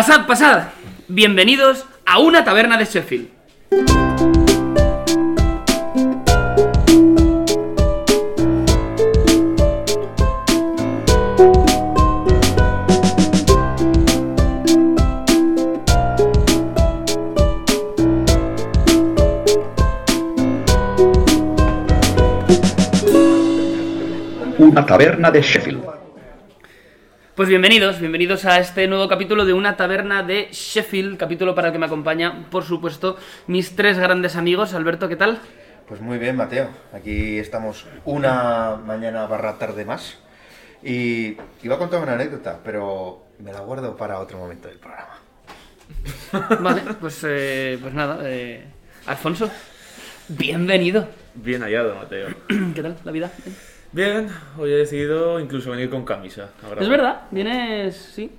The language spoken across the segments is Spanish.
Pasad, pasad. Bienvenidos a una taberna de Sheffield. Una taberna de Sheffield. Pues bienvenidos, bienvenidos a este nuevo capítulo de una taberna de Sheffield, capítulo para el que me acompaña, por supuesto, mis tres grandes amigos. Alberto, ¿qué tal? Pues muy bien, Mateo. Aquí estamos una mañana barra tarde más. Y iba a contar una anécdota, pero me la guardo para otro momento del programa. Vale, pues, eh, pues nada, eh, Alfonso, bienvenido. Bien hallado, Mateo. ¿Qué tal la vida? Bien, hoy he decidido incluso venir con camisa. a grabar. Es verdad, vienes, sí.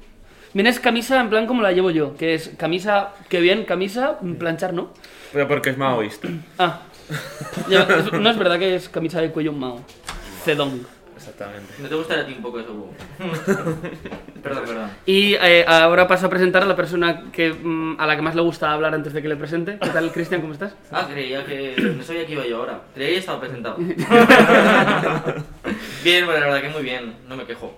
Vienes camisa en plan como la llevo yo, que es camisa, que bien, camisa, planchar, ¿no? Pero porque es maoísta. Ah, no es verdad que es camisa de cuello mao. Cedón. Exactamente. ¿No te gustaría a ti un poco eso? Hugo? perdón, perdón. Y eh, ahora paso a presentar a la persona que, mm, a la que más le gusta hablar antes de que le presente. ¿Qué tal, Cristian? ¿Cómo estás? Ah, creía que... No sabía que iba yo ahora. Creía que estaba presentado. bien, bueno, la verdad que muy bien. No me quejo.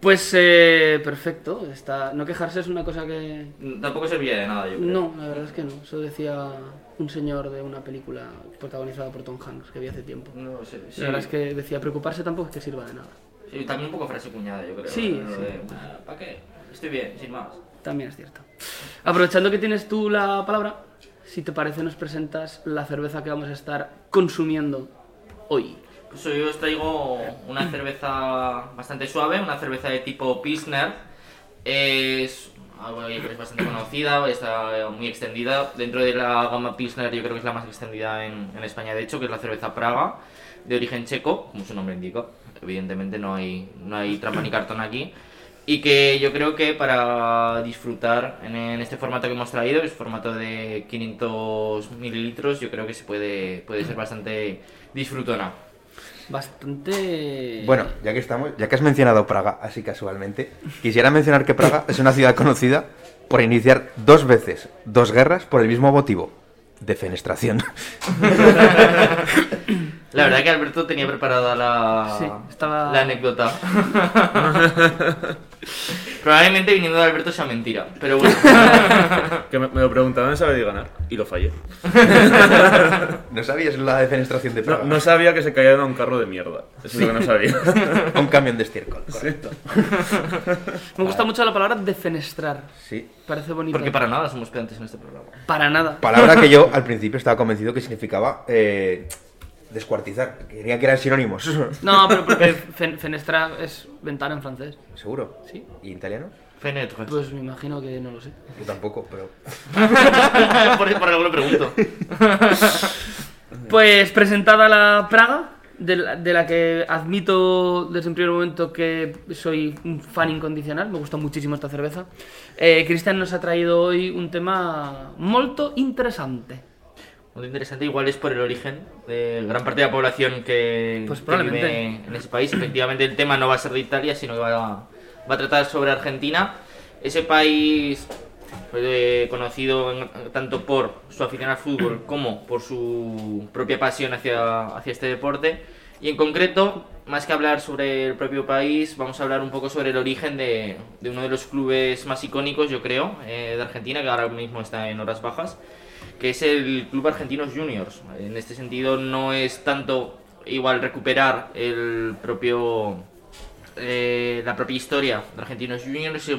Pues eh, perfecto. Está... No quejarse es una cosa que... Tampoco servía de nada, yo creo. No, la verdad es que no. Eso decía un señor de una película protagonizada por Tom Hanks que vi hace tiempo. No sé. Sí, La verdad es que decía, preocuparse tampoco es que sirva de nada. sí, también un poco frase cuñada, yo creo. Sí, sí. de, ¿Para qué? Estoy bien, sin más. También es cierto. Aprovechando que tienes tú la palabra, si te parece nos presentas la cerveza que vamos a estar consumiendo hoy. Pues hoy os traigo una cerveza bastante suave, una cerveza de tipo Pilsner. Es que es bastante conocida, está muy extendida. Dentro de la gama Pilsner yo creo que es la más extendida en, en España, de hecho, que es la cerveza Praga, de origen checo, como su nombre indica. Evidentemente no hay, no hay trampa ni cartón aquí. Y que yo creo que para disfrutar en, en este formato que hemos traído, que es formato de 500 mililitros, yo creo que se puede, puede ser bastante disfrutona. Bastante... Bueno, ya que estamos, ya que has mencionado Praga, así casualmente, quisiera mencionar que Praga es una ciudad conocida por iniciar dos veces dos guerras por el mismo motivo, defenestración. La verdad que Alberto tenía preparada la, Sí, estaba- la anécdota. Probablemente viniendo de Alberto sea mentira, pero bueno. Que me, me lo preguntaron en saber de ganar y lo fallé. ¿No sabías la defenestración de No, Praga? no sabía que se caían a un carro de mierda. Eso es lo que no sabía. A un camión de estiércol, correcto. Me gusta mucho la palabra defenestrar. Sí. Parece bonito. Porque para nada somos pedantes en este programa. Para nada. Palabra que yo al principio estaba convencido que significaba eh, descuartizar. Quería que eran sinónimos. No, pero porque fen- fenestrar es ventana en francés. ¿Seguro? Sí. ¿Y en italiano? Fenetre. Pues me imagino que no lo sé. Yo tampoco, pero... por, por algo lo pregunto. Pues presentada la Praga, de la, de la que admito desde el primer momento que soy un fan incondicional, me gusta muchísimo esta cerveza. Eh, Cristian nos ha traído hoy un tema molto interesante. Muy interesante, igual es por el origen de gran parte de la población que, Pues que vive en ese país. Efectivamente, el tema no va a ser de Italia, sino que va a, va a tratar sobre Argentina. Ese país eh, conocido en- tanto por su afición al fútbol como por su propia pasión hacia, hacia este deporte. Y en concreto, más que hablar sobre el propio país, vamos a hablar un poco sobre el origen de, de uno de los clubes más icónicos, yo creo, eh, de Argentina, que ahora mismo está en horas bajas que es el Club Argentinos Juniors. En este sentido no es tanto igual recuperar el propio eh, la propia historia de Argentinos Juniors,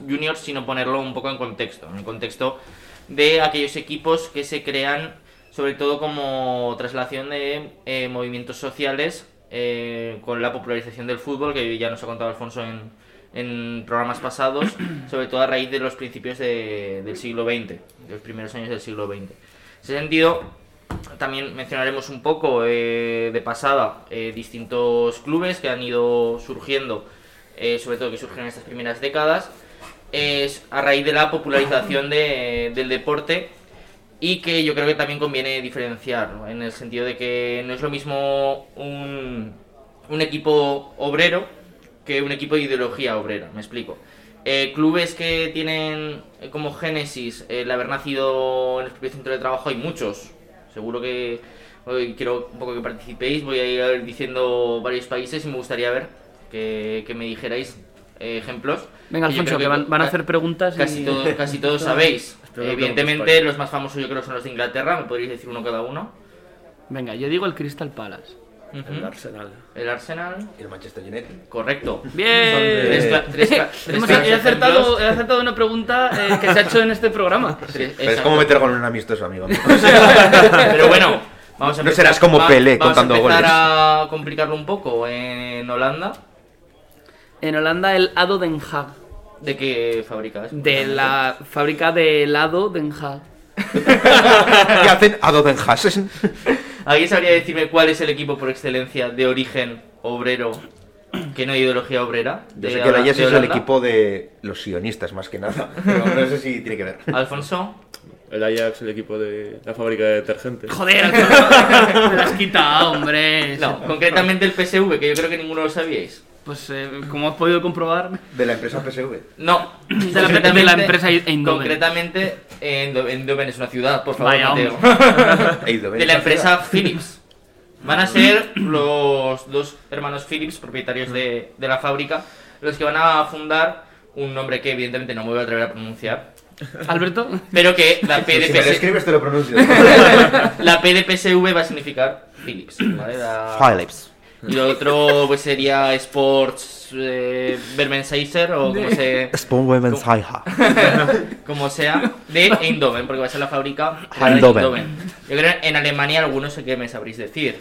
Juniors, sino ponerlo un poco en contexto, en el contexto de aquellos equipos que se crean sobre todo como traslación de eh, movimientos sociales eh, con la popularización del fútbol, que ya nos ha contado Alfonso en, en programas pasados, sobre todo a raíz de los principios de- del siglo XX, de los primeros años del siglo XX. En ese sentido, también mencionaremos un poco eh, de pasada eh, distintos clubes que han ido surgiendo, eh, sobre todo que surgen en estas primeras décadas, es a raíz de la popularización de- del deporte y que yo creo que también conviene diferenciar, en el sentido de que no es lo mismo un equipo obrero que un equipo de ideología obrera, me explico. Eh, clubes que tienen eh, como génesis el haber nacido en el propio centro de trabajo hay muchos. Seguro que hoy quiero un poco que participéis. Voy a ir diciendo varios países y me gustaría ver que, que me dijerais eh, ejemplos. Venga, Alfonso, que van, van a hacer preguntas. y- Casi, todo- casi todos sabéis. Evidentemente, los más famosos yo creo son los de Inglaterra. ¿Me podríais decir uno cada uno? Venga, yo digo el Crystal Palace. El. Arsenal. El Arsenal. Y el Manchester United. Correcto. Bien. Tres cla- tres cla- tres Hemos- claros he, acertado, ejemplos. he acertado una pregunta eh, que se ha hecho en este programa. Pero es como meter gol en un amistoso, amigo. Pero bueno, vamos a No empezar- serás como va- Pelé vamos contando a empezar goles. a complicarlo un poco. En Holanda, En Holanda, el Ado Den Haag. ¿de qué fábrica es? De la fábrica de helado Den Haag. ¿Qué hacen a Dodenhasen? ¿Alguien sabría decirme cuál es el equipo por excelencia de origen obrero que no hay ideología obrera? Yo sé que el Ajax es el equipo de los sionistas, más que nada. Pero no sé si tiene que ver. Alfonso. El Ajax, el equipo de la fábrica de detergentes. Joder, me lo has quitado, hombre. No, concretamente el PSV, que yo creo que ninguno lo sabíais. Pues, eh, como has podido comprobar, De la empresa PSV. No, de la, de la empresa Eindhoven. Concretamente, Eindhoven es una ciudad, por favor, Vaya, Mateo. De la empresa. Philips. Van a ser los dos hermanos Philips, propietarios de, de la fábrica, los que van a fundar un nombre que evidentemente no me voy a atrever a pronunciar, Alberto, pero que la P de, Si me lo escribes te lo pronuncio. la P de PSV va a significar Philips. ¿vale? La- Philips. Y lo otro pues sería Sports eh, o como se... High como sea, de Eindhoven, porque va a ser la fábrica de Eindhoven. Yo creo que en Alemania algunos sé que me sabréis decir.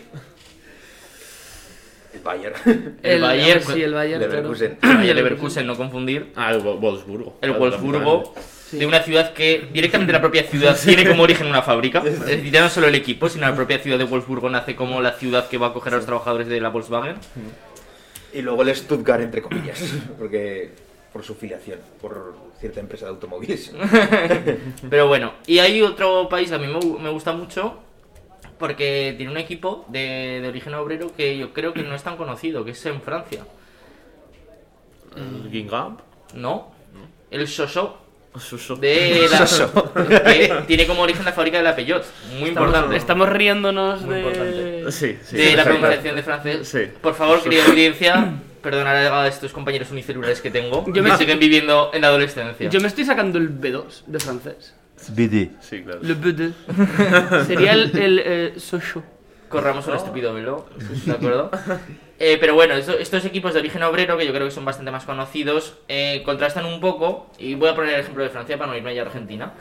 El Bayern. El Bayern, Sí, el Bayern. Leverkusen. El Leverkusen, no confundir. Ah, el Wo- Wolfsburgo. El Claro, De una ciudad que directamente la propia ciudad tiene como origen una fábrica. Es decir, ya no solo el equipo, sino la propia ciudad de Wolfsburgo nace como la ciudad que va a acoger a los trabajadores de la Volkswagen. Y luego el Stuttgart, entre comillas. Porque. Por su filiación. Por cierta empresa de automóviles. Pero bueno, y hay otro país que a mí me, gu- me gusta mucho porque tiene un equipo de, de origen obrero que yo creo que no es tan conocido, que es en Francia. El Guingamp. ¿No? El Sochaux. Soso. De la, que tiene como origen la fábrica de la Peugeot. Muy Estamos, importante. estamos riéndonos Muy de... importante. Sí, sí. de la pronunciación de francés. Sí. Por favor, querida audiencia, perdonar a estos compañeros unicelulares que tengo. Yo que me- siguen viviendo en la adolescencia. Yo me estoy sacando el B2 de francés. BD. Sí, claro. Le B2. Sería el, el eh, Sochaux. Corramos un estúpido velo, ¿de acuerdo? Eh, pero bueno, esto- estos equipos de origen obrero, que yo creo que son bastante más conocidos, eh, contrastan un poco, y voy a poner el ejemplo de Francia para no irme a Argentina,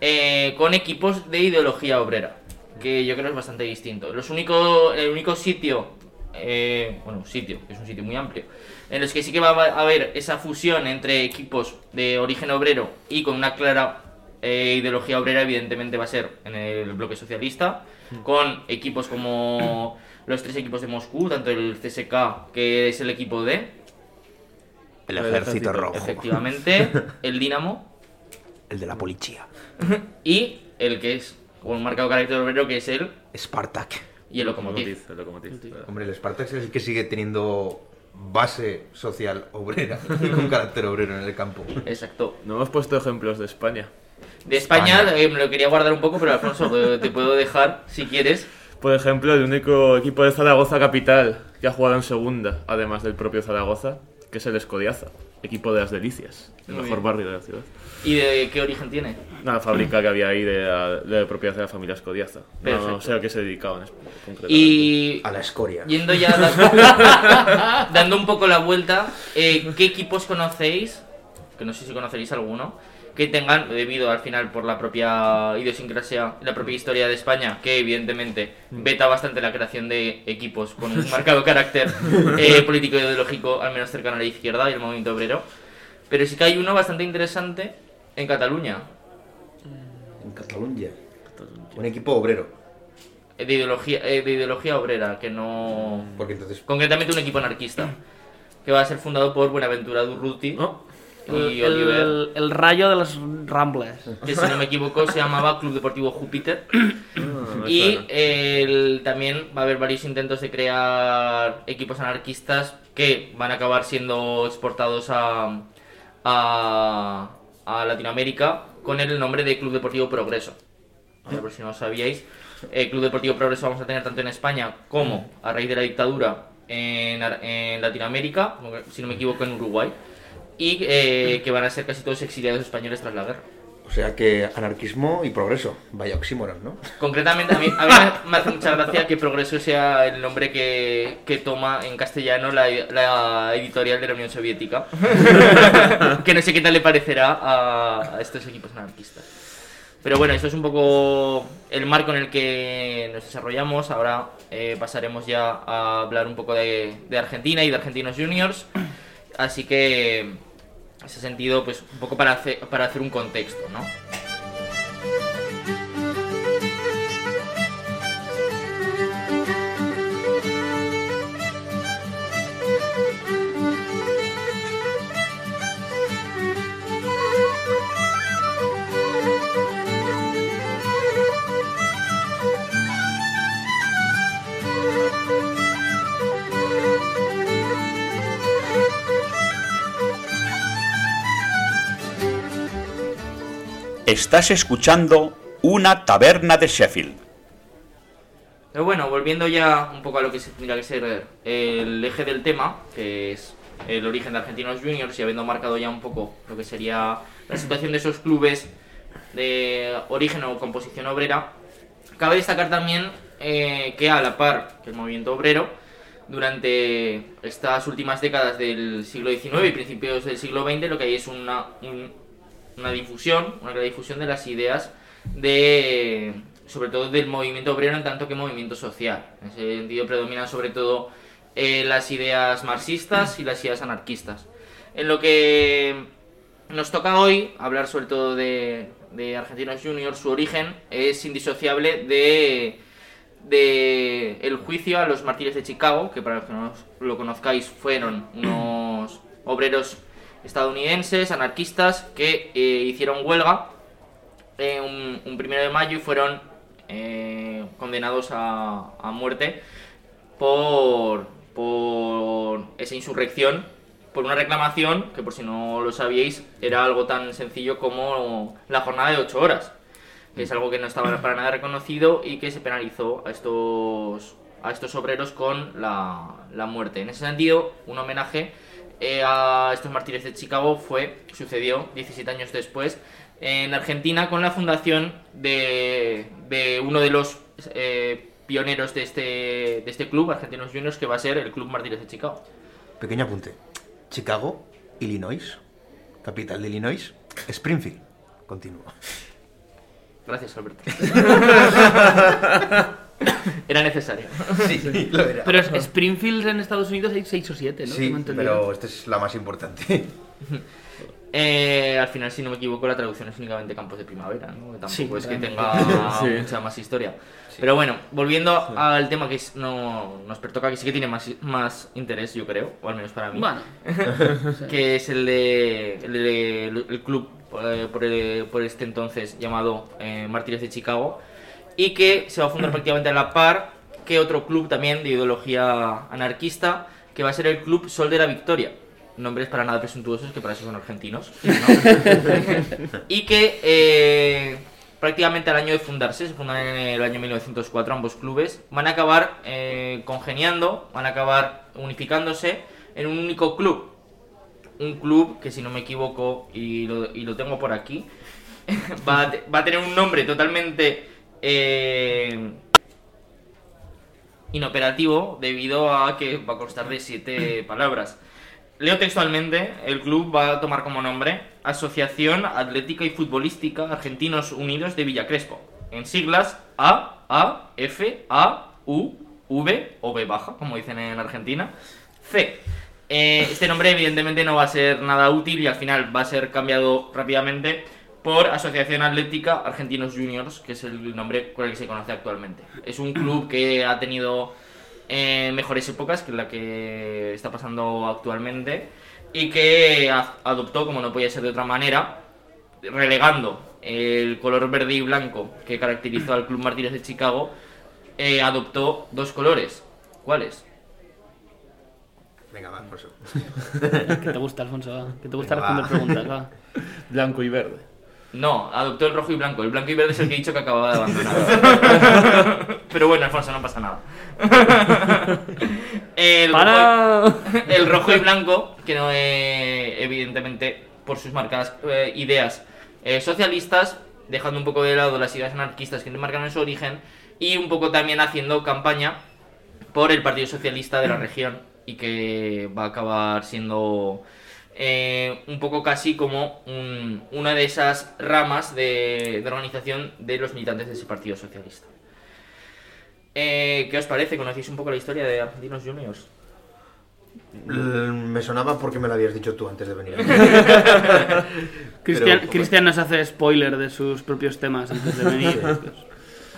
eh, con equipos de ideología obrera, que yo creo es bastante distinto. Los único, el único sitio, eh, bueno, sitio, que es un sitio muy amplio, en los que sí que va a haber esa fusión entre equipos de origen obrero y con una clara eh, ideología obrera, evidentemente va a ser en el bloque socialista, con equipos como los tres equipos de Moscú, tanto el CSK, que es el equipo de, El ejército rojo. efectivamente, el Dinamo, El de la policía. y el que es con un marcado carácter obrero, que es el Spartak. y el Lokomotiv. El Lokomotiv. Hombre, el Spartak es el que sigue teniendo base social obrera y con carácter obrero en el campo. Exacto. No hemos puesto ejemplos de España. De España, España. eh, me lo quería guardar un poco, pero Alfonso, te puedo dejar, si quieres. Por ejemplo, el único equipo de Zaragoza capital que ha jugado en segunda, además del propio Zaragoza, que es el Escodiaza, equipo de las Delicias, el Muy mejor bien. barrio de la ciudad. ¿Y de qué origen tiene? Una fábrica que había ahí de, la- de propiedad de la familia Escodiaza. Perfecto. No sé a qué se dedicaban. Y A la escoria. Yendo ya da- dando un poco la vuelta, eh, ¿qué equipos conocéis? Que no sé si conoceréis alguno. Que tengan, debido al final por la propia idiosincrasia, la propia historia de España, que evidentemente veta bastante la creación de equipos con un marcado carácter eh, político e ideológico, al menos cercano a la izquierda y el movimiento obrero. Pero sí que hay uno bastante interesante en Cataluña, En Cataluña. Un equipo obrero. eh, de ideología, eh, de ideología obrera, que no. Porque entonces. concretamente un equipo anarquista, que va a ser fundado por Buenaventura Durruti El, y Oliver, el- el rayo de los Rambles. que si no me equivoco se llamaba Club Deportivo Júpiter. no Y suena. el- también va a haber varios intentos de crear equipos anarquistas que van a acabar siendo exportados a, a, a Latinoamérica con el nombre de Club Deportivo Progreso. Por si no lo sabíais, el Club Deportivo Progreso vamos a tener tanto en España como a raíz de la dictadura en, en Latinoamérica, si no me equivoco en Uruguay, y eh, que van a ser casi todos exiliados españoles tras la guerra. O sea que anarquismo y progreso. Vaya oxímoron, ¿no? Concretamente, a mí, a mí me- hace mucha gracia que Progreso sea el nombre que, que toma en castellano la, la editorial de la Unión Soviética. que no sé qué tal le parecerá a, a estos equipos anarquistas. Pero bueno, eso es un poco el marco en el que nos desarrollamos. Ahora eh, pasaremos ya a hablar un poco de, de Argentina y de Argentinos Juniors. Así que, en ese sentido, pues un poco para hacer, para hacer un contexto, ¿no? Estás escuchando una taberna de Sheffield. Pero bueno, volviendo ya un poco a lo que tendría que ser el eje del tema, que es el origen de Argentinos Juniors, y habiendo marcado ya un poco lo que sería la situación de esos clubes de origen o composición obrera, cabe destacar también eh, que a la par que el movimiento obrero, durante estas últimas décadas del siglo XIX y principios del siglo XX, lo que hay es una, un- una difusión, una gran difusión de las ideas de, sobre todo del movimiento obrero en tanto que movimiento social. En ese sentido predominan sobre todo eh, las ideas marxistas y las ideas anarquistas. En lo que nos toca hoy hablar sobre todo de, de Argentinos Juniors, su origen es indisociable de, de el juicio a los mártires de Chicago, que para los que no lo conozcáis fueron unos obreros estadounidenses, anarquistas, que eh, hicieron huelga eh, un, un primero de mayo y fueron eh, condenados a, muerte por, por esa insurrección, por una reclamación que por si no lo sabíais era algo tan sencillo como la jornada de 8 horas, que es algo que no estaba para nada reconocido y que se penalizó a estos, a estos obreros con la, la muerte. En ese sentido, un homenaje eh, a estos mártires de Chicago fue, sucedió 17 años después en Argentina con la fundación de, de uno de los eh, pioneros de este, de este club, Argentinos Juniors, que va a ser el Club Mártires de Chicago. Pequeño apunte. Chicago, Illinois, capital de Illinois, Springfield. Continúa. Gracias, Alberto. Era necesario. Sí, lo era. Pero Springfield en Estados Unidos hay 6 o 7, ¿no? Sí, pero esta es la más importante. Eh, al final, si no me equivoco, la traducción es únicamente campos de primavera, ¿no? Que tampoco Sí, es que tenga Sí. mucha más historia. Pero bueno, volviendo al tema que es- no, nos pertoca, que sí que tiene más, más interés, yo creo, o al menos para mí. Bueno, que es el de el, de- el club eh, por, el- por este entonces llamado eh, Mártires de Chicago y que se va a fundar prácticamente a la par que otro club también de ideología anarquista que va a ser el Club Sol de la Victoria nombres para nada presuntuosos que para eso son argentinos ¿no? y que eh, prácticamente al año de fundarse, se fundan en el año 1904 ambos clubes, van a acabar eh, congeniando, van a acabar unificándose en un único club. Un club que si no me equivoco, y lo, y lo tengo por aquí, va, a, va a tener un nombre totalmente eh, inoperativo debido a que va a constar de siete palabras. Leo textualmente, el club va a tomar como nombre Asociación Atlética y Futbolística Argentinos Unidos de Villa Crespo. En siglas A, A, F, A, U, V o B baja, como dicen en Argentina. C. Eh, este nombre evidentemente no va a ser nada útil y al final va a ser cambiado rápidamente por Asociación Atlética Argentinos Juniors, que es el nombre con el que se conoce actualmente. Es un club que ha tenido eh, mejores épocas que la que está pasando actualmente y que a- adoptó, como no podía ser de otra manera, relegando el color verde y blanco que caracterizó al Club Martínez de Chicago, eh, adoptó dos colores. ¿Cuáles? Venga, va, Alfonso. Que te gusta, Alfonso. Que te gusta Venga, responder va. preguntas, va. Blanco y verde. No, adoptó el rojo y blanco. El blanco y verde es el que he dicho que acababa de abandonar. Pero bueno, Alfonso, no pasa nada. El rojo, ¡Para! el rojo y blanco, que no eh, evidentemente por sus marcadas eh, ideas eh, socialistas, dejando un poco de lado las ideas anarquistas que le marcaron su origen, y un poco también haciendo campaña por el Partido Socialista de la región, y que va a acabar siendo eh, un poco casi como un- una de esas ramas de, de organización de los militantes de ese Partido Socialista. Eh, ¿Qué os parece? ¿Conocéis un poco la historia de Argentinos Juniors? L- Me sonaba porque me lo habías dicho tú antes de venir. Cristian, Pero- Cristian nos hace spoiler de sus propios temas antes de venir.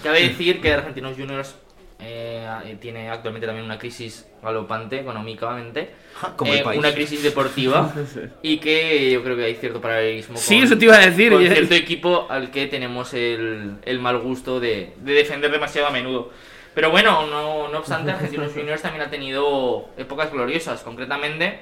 Cabe decir que Argentinos Juniors eh, eh, tiene actualmente también una crisis galopante económicamente, Como el eh, país. una crisis deportiva y que yo creo que hay cierto paralelismo Sí, con, eso te iba a decir. con y- cierto equipo al que tenemos el, el mal gusto de, de defender demasiado a menudo. Pero bueno, no, no obstante, Argentinos Juniors también ha tenido épocas gloriosas. Concretamente,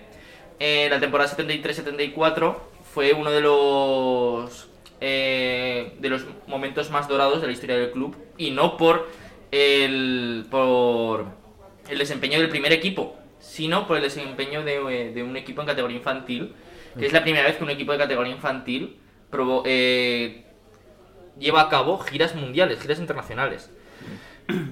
eh, la temporada 73-74 fue uno de los eh, de los momentos más dorados de la historia del club y no por el por el desempeño del primer equipo, sino por el desempeño de, eh, de un equipo en categoría infantil, que es la primera vez que un equipo de categoría infantil eh, lleva a cabo giras mundiales, giras internacionales.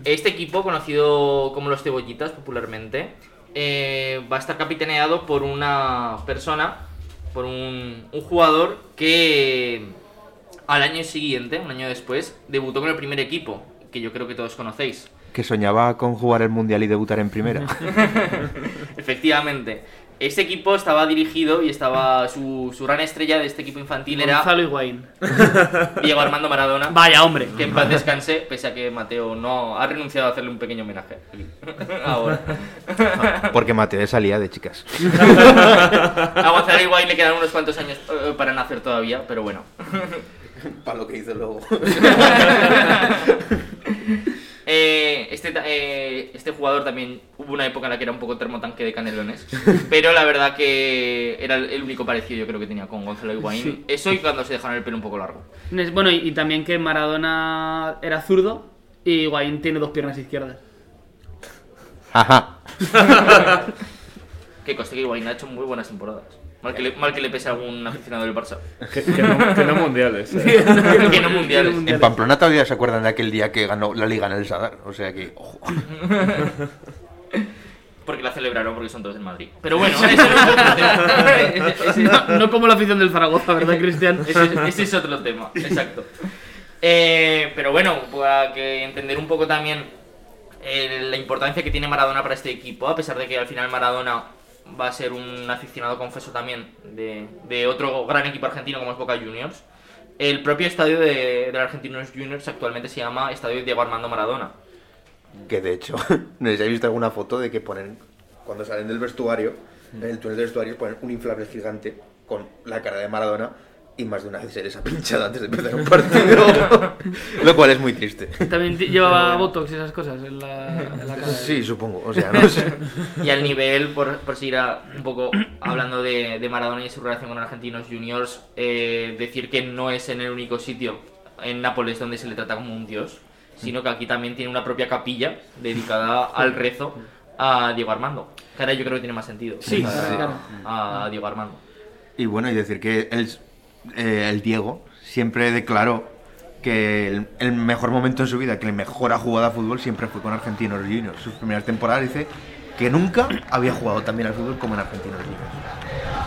Este equipo, conocido como los Cebollitas popularmente, eh, va a estar capitaneado por una persona, por un, un jugador que al año siguiente, un año después, debutó con el primer equipo, que yo creo que todos conocéis. Que soñaba con jugar el mundial y debutar en primera. Efectivamente. Este equipo estaba dirigido y estaba su, su gran estrella de este equipo infantil era Gonzalo Higuaín. Diego Armando Maradona. Vaya, hombre. Que en paz descanse, pese a que Mateo no ha renunciado a hacerle un pequeño homenaje. Ahora. Porque Mateo salía de chicas. A Gonzalo Higuaín le quedan unos cuantos años eh, para nacer todavía, pero bueno. Para lo que hizo luego. Eh, este, eh, este jugador también hubo una época en la que era un poco termotanque de canelones, pero la verdad que era el único parecido yo creo que tenía con Gonzalo Higuaín. Sí. Eso y cuando se dejaron el pelo un poco largo. Bueno, y, y también que Maradona era zurdo y Higuaín tiene dos piernas izquierdas. Ajá. Que coste que Higuaín ha hecho muy buenas temporadas. Mal que le, mal que le pese a algún aficionado del Barça. Que, que no, que no mundiales. eh. que no mundiales. En Pamplona todavía se acuerdan de aquel día que ganó la liga en el Sadar. O sea que, ojo. Porque la celebraron porque son todos en Madrid. Pero bueno, ese es otro tema. Ese- ese- No, no como la afición del Zaragoza, ¿verdad, Cristian? Ese, ese es otro tema, exacto. Eh, pero bueno, para que entender un poco también eh, la importancia que tiene Maradona para este equipo, a pesar de que al final Maradona va a ser un aficionado confeso también de, de otro gran equipo argentino como es Boca Juniors. El propio estadio de, de los Argentinos Juniors actualmente se llama Estadio Diego Armando Maradona. Que de hecho, no sé si habéis visto alguna foto de que ponen, cuando salen del vestuario, en el túnel del vestuario ponen un inflable gigante con la cara de Maradona y más de una vez se les ha pinchado antes de empezar un partido. Lo cual es muy triste. También llevaba Botox y esas cosas en la, en la cara. Sí, supongo. O sea, no sé. Y al nivel, por, por seguir a- un poco hablando de, de Maradona y su relación con Argentinos Juniors, eh, decir que no es en el único sitio en Nápoles donde se le trata como un dios, sino que aquí también tiene una propia capilla dedicada al rezo a Diego Armando. Que ahora yo creo que tiene más sentido. Sí, a, claro. a Diego Armando. Y bueno, y decir que el, eh, el Diego siempre declaró que el, mejor momento en su vida, que el mejor ha jugado a fútbol siempre fue con Argentinos Juniors. Sus primeras temporadas dice que nunca había jugado tan bien al fútbol como en Argentinos Juniors.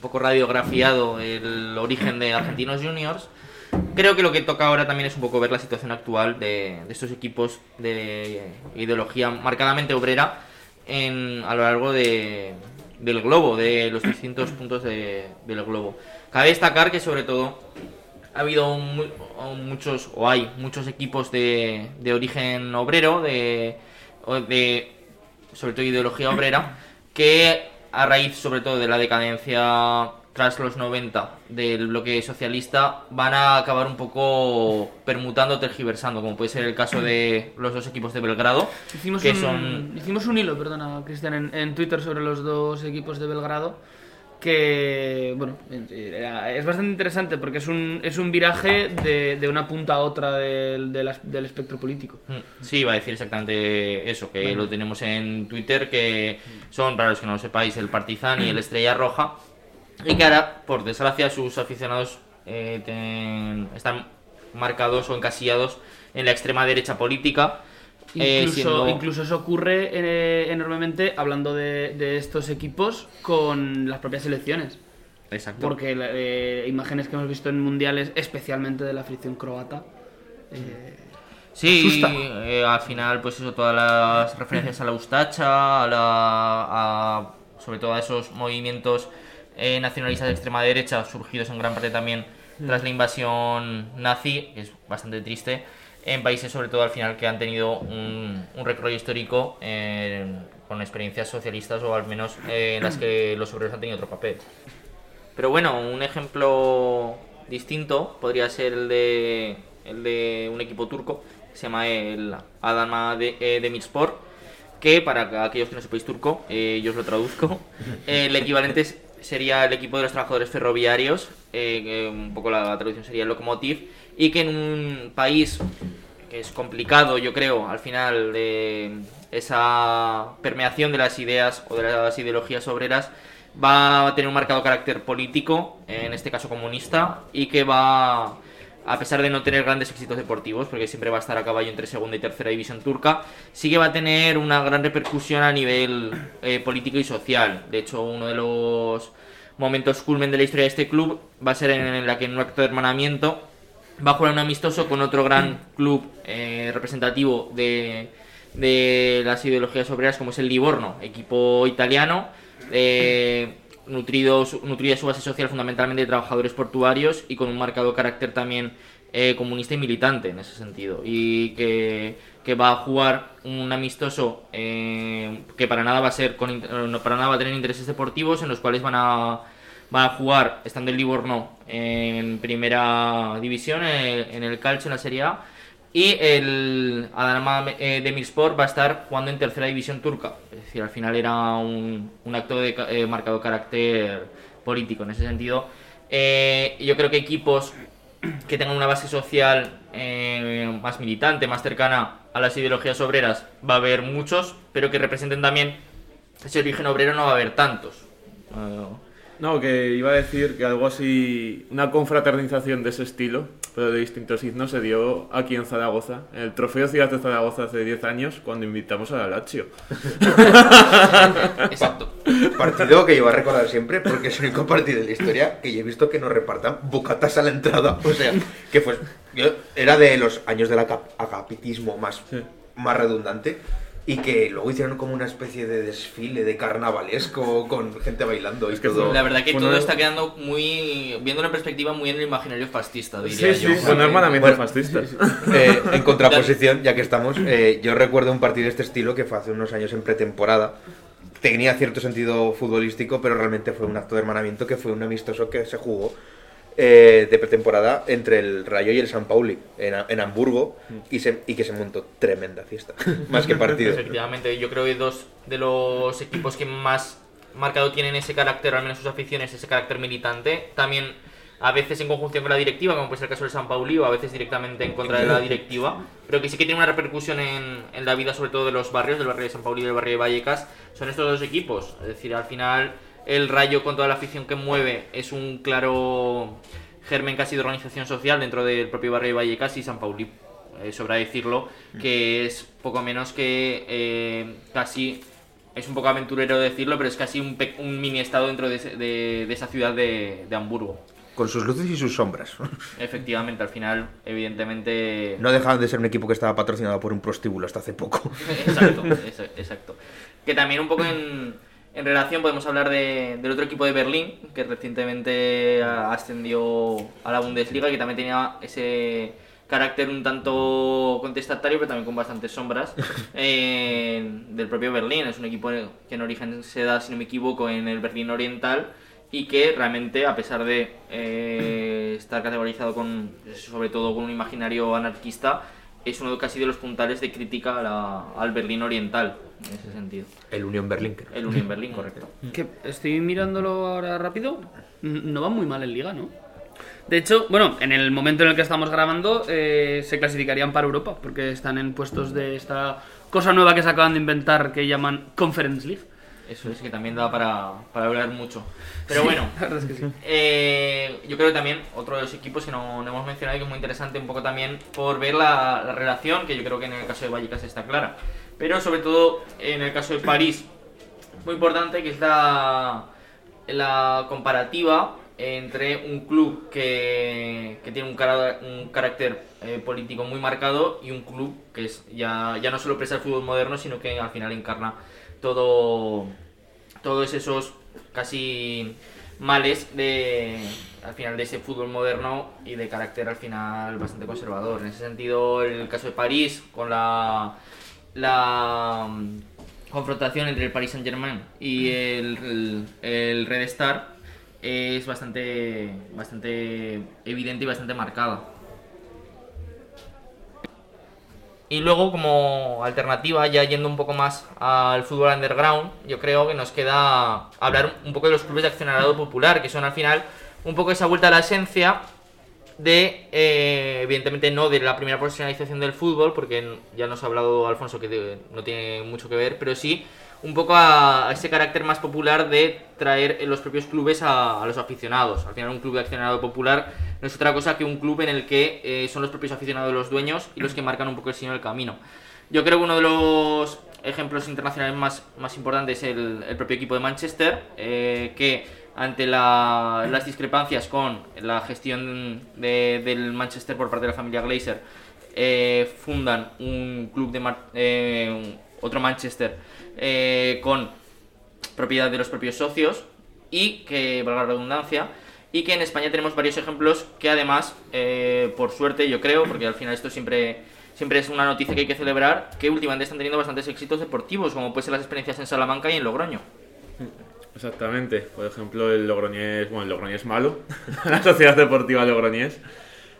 Poco radiografiado el origen de Argentinos Juniors. Creo que lo que toca ahora también es un poco ver la situación actual de, estos equipos de ideología marcadamente obrera en, a lo largo de, del globo, de los distintos puntos de- del globo. Cabe destacar que sobre todo ha habido muchos, o hay muchos equipos de, de origen obrero, de, de sobre todo ideología obrera, que a raíz sobre todo de la decadencia tras los 90 del bloque socialista van a acabar un poco permutando, tergiversando, como puede ser el caso de los dos equipos de Belgrado, Hicimos, que un, son hicimos un hilo, perdona, Cristian, en, en Twitter sobre los dos equipos de Belgrado. Que, bueno, es bastante interesante porque es un, es un viraje de, de una punta a otra del, del espectro político. Mm, Sí, iba a decir exactamente eso, que lo tenemos en Twitter, que son, para los que no lo sepáis, el Partizan y el Estrella Roja, y que ahora, por desgracia, sus aficionados eh, ten- están marcados o encasillados en la extrema derecha política. Eh, Incluso, siendo- incluso eso ocurre eh, enormemente hablando de, de estos equipos con las propias selecciones. Exacto. Porque eh, imágenes que hemos visto en mundiales, especialmente de la afición croata, eh, Sí, eh, al final, pues eso, todas las referencias a la Ustacha, a la, a- sobre todo a esos movimientos eh, nacionalistas de extrema derecha, surgidos en gran parte también tras la invasión nazi, que es bastante triste, en países sobre todo al final que han tenido un, un recorrido histórico eh, con experiencias socialistas o al menos eh, en las que los obreros han tenido otro papel. Pero bueno, un ejemplo distinto podría ser el de, el de un equipo turco que se llama el Adana de, eh, Demirspor, que para aquellos que no sepáis turco, eh, yo os lo traduzco, el equivalente es- sería el equipo de los trabajadores ferroviarios, eh, un poco la traducción sería el Lokomotiv, y que en un país que es complicado, yo creo, al final, esa permeación de las ideas o de las ideologías obreras, va a tener un marcado carácter político, en este caso comunista, y que va, a pesar de no tener grandes éxitos deportivos, porque siempre va a estar a caballo entre segunda y tercera división turca, sí que va a tener una gran repercusión a nivel eh, político y social. De hecho, uno de los momentos culmen de la historia de este club va a ser en la que en un acto de hermanamiento va a jugar un amistoso con otro gran club eh, representativo de, las ideologías obreras como es el Livorno, equipo italiano, eh, nutrido, nutrida su base social fundamentalmente de trabajadores portuarios y con un marcado carácter también eh, comunista y militante en ese sentido. Y que, que va a jugar un amistoso eh, que para nada va a ser con, para nada va a tener intereses deportivos en los cuales van a va a jugar, estando el Livorno en primera división, el, en el Calcio, en la Serie A, y el Adana eh, Demirspor va a estar jugando en tercera división turca. Es decir, al final era un, un acto de eh, marcado carácter político en ese sentido. Eh, yo creo que equipos que tengan una base social eh, más militante, más cercana a las ideologías obreras, va a haber muchos, pero que representen también ese origen obrero no va a haber tantos. No, que iba a decir que algo así, una confraternización de ese estilo, pero de distintos signos, se dio aquí en Zaragoza, en el Trofeo Ciudad de Zaragoza hace 10 años, cuando invitamos a la Lazio. Exacto. Partido que yo voy a recordar siempre porque es el único partido de la historia que yo he visto que nos repartan bocatas a la entrada. O sea, que fue. Era de los años del agapitismo más, Sí. más redundante. Y que luego hicieron como una especie de desfile de carnavalesco con gente bailando y Es que todo. La verdad que Fue todo una- está quedando muy. viéndolo en perspectiva, muy en el imaginario fascista, Sí, diría sí, yo. hermanamiento Bueno, fascista. Eh, en contraposición, ya que estamos, eh, yo recuerdo un partido de este estilo que fue hace unos años en pretemporada. Tenía cierto sentido futbolístico, pero realmente fue un acto de hermanamiento que fue un amistoso que se jugó eh, de pretemporada entre el Rayo y el San Pauli en, en Hamburgo y, se- y que se montó tremenda fiesta, más que partido. Efectivamente, yo creo que dos de los equipos que más marcado tienen ese carácter, al menos sus aficiones, ese carácter militante, también a veces en conjunción con la directiva, como puede ser el caso del San Pauli, o a veces directamente en contra de la directiva, pero que sí que tiene una repercusión en, en la vida, sobre todo de los barrios, del barrio de San Pauli y del barrio de Vallecas, son estos dos equipos. Es decir, al final el Rayo con toda la afición que mueve es un claro germen casi de organización social dentro del propio barrio de Vallecas y San Pauli eh, sobra decirlo, que es poco menos que eh, casi es un poco aventurero decirlo, pero es casi un, un mini estado dentro de, ese- de- de esa ciudad de, de Hamburgo. Con sus luces y sus sombras. Efectivamente, al final, evidentemente... No dejaban de ser un equipo que estaba patrocinado por un prostíbulo hasta hace poco. exacto, exa- exacto. Que también un poco en, en relación podemos hablar de- del otro equipo de Berlín, que recientemente ascendió a la Bundesliga, que también tenía ese carácter un tanto contestatario, pero también con bastantes sombras, eh, del propio Berlín. Es un equipo que en origen se da, si no me equivoco, en el Berlín Oriental y que realmente, a pesar de eh, estar categorizado con, sobre todo con un imaginario anarquista, es uno casi de los puntales de crítica a la- al Berlín Oriental, en ese sentido. El Unión Berlín. creo. El Unión Berlín, correcto. Que estoy mirándolo ahora rápido. No va muy mal en liga, ¿no? De hecho, bueno, en el momento en el que estamos grabando eh, se clasificarían para Europa, porque están en puestos de esta cosa nueva que se acaban de inventar que llaman Conference League. Eso es que también da para, para hablar mucho. Pero bueno, La verdad es que sí. eh, yo creo que también otro de los equipos que no, no hemos mencionado y que es muy interesante un poco también por ver la, la relación, que yo creo que en el caso de Vallecas está clara. Pero sobre todo en el caso de París, muy importante que es la, la comparativa entre un club que, que tiene un, cara- un carácter eh, político muy marcado y un club que es ya, ya no solo presta el fútbol moderno, sino que al final encarna todo todos esos casi males de al final de ese fútbol moderno y de carácter al final bastante conservador. En ese sentido, el caso de París con la la mm, confrontación entre el Paris Saint Germain y el, el, el Red Star es bastante bastante evidente y bastante marcada. Y luego, como alternativa, ya yendo un poco más al fútbol underground, yo creo que nos queda hablar un poco de los clubes de accionariado popular, que son al final un poco esa vuelta a la esencia de, eh, evidentemente no de la primera profesionalización del fútbol, porque ya nos ha hablado Alfonso que no tiene mucho que ver, pero sí un poco a, ese carácter más popular de traer los propios clubes a, a los aficionados. Al final un club de accionariado popular no es otra cosa que un club en el que eh, son los propios aficionados los dueños y los que marcan un poco el signo del camino. Yo creo que uno de los ejemplos internacionales más, más importantes es el, el propio equipo de Manchester, eh, que ante la- las discrepancias con la gestión de- del Manchester por parte de la familia Glazer, eh, fundan un club de eh, otro Manchester eh, con propiedad de los propios socios y que, valga la redundancia, y que en España tenemos varios ejemplos que además, eh, por suerte yo creo, porque al final esto siempre, siempre es una noticia que hay que celebrar, que últimamente están teniendo bastantes éxitos deportivos, como pueden ser las experiencias en Salamanca y en Logroño. Exactamente. Por ejemplo, el Logroñés, bueno, el Logroñés malo, la Sociedad Deportiva Logroñés,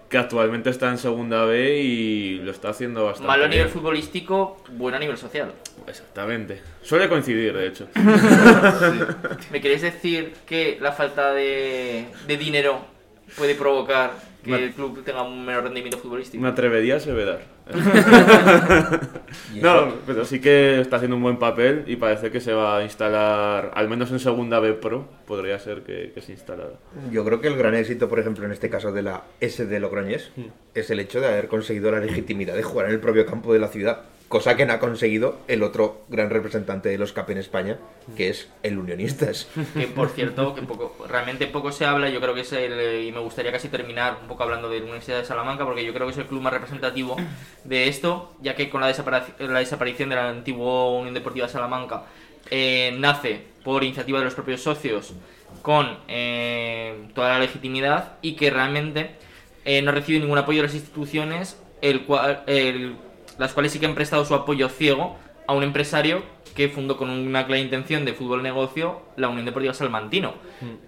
que actualmente está en segunda B y lo está haciendo bastante Malo a nivel bien. futbolístico, bueno a nivel social. Exactamente. Suele coincidir, de hecho. ¿Me queréis decir que la falta de, de dinero puede provocar que el club tenga un menor rendimiento futbolístico? Me atrevería a aseverar. no, pero sí que está haciendo un buen papel y parece que se va a instalar, al menos en segunda B Pro, podría ser que, que se instalara. Yo creo que el gran éxito, por ejemplo, en este caso de la S de Logroñés, es el hecho de haber conseguido la legitimidad de jugar en el propio campo de la ciudad. Cosa que no ha conseguido el otro gran representante de los CAP en España, que es el Unionistas. que por cierto, que poco, realmente poco se habla, yo creo que es el, eh, y me gustaría casi terminar un poco hablando de la Universidad de Salamanca, porque yo creo que es el club más representativo de esto, ya que con la, desaparici- la desaparición del antiguo Unión Deportiva Salamanca, eh, nace por iniciativa de los propios socios con eh, toda la legitimidad y que realmente no recibe ningún apoyo de las instituciones, el cual, el- las cuales sí que han prestado su apoyo ciego a un empresario que fundó con una clara intención de fútbol negocio la Unión Deportiva Salmantino,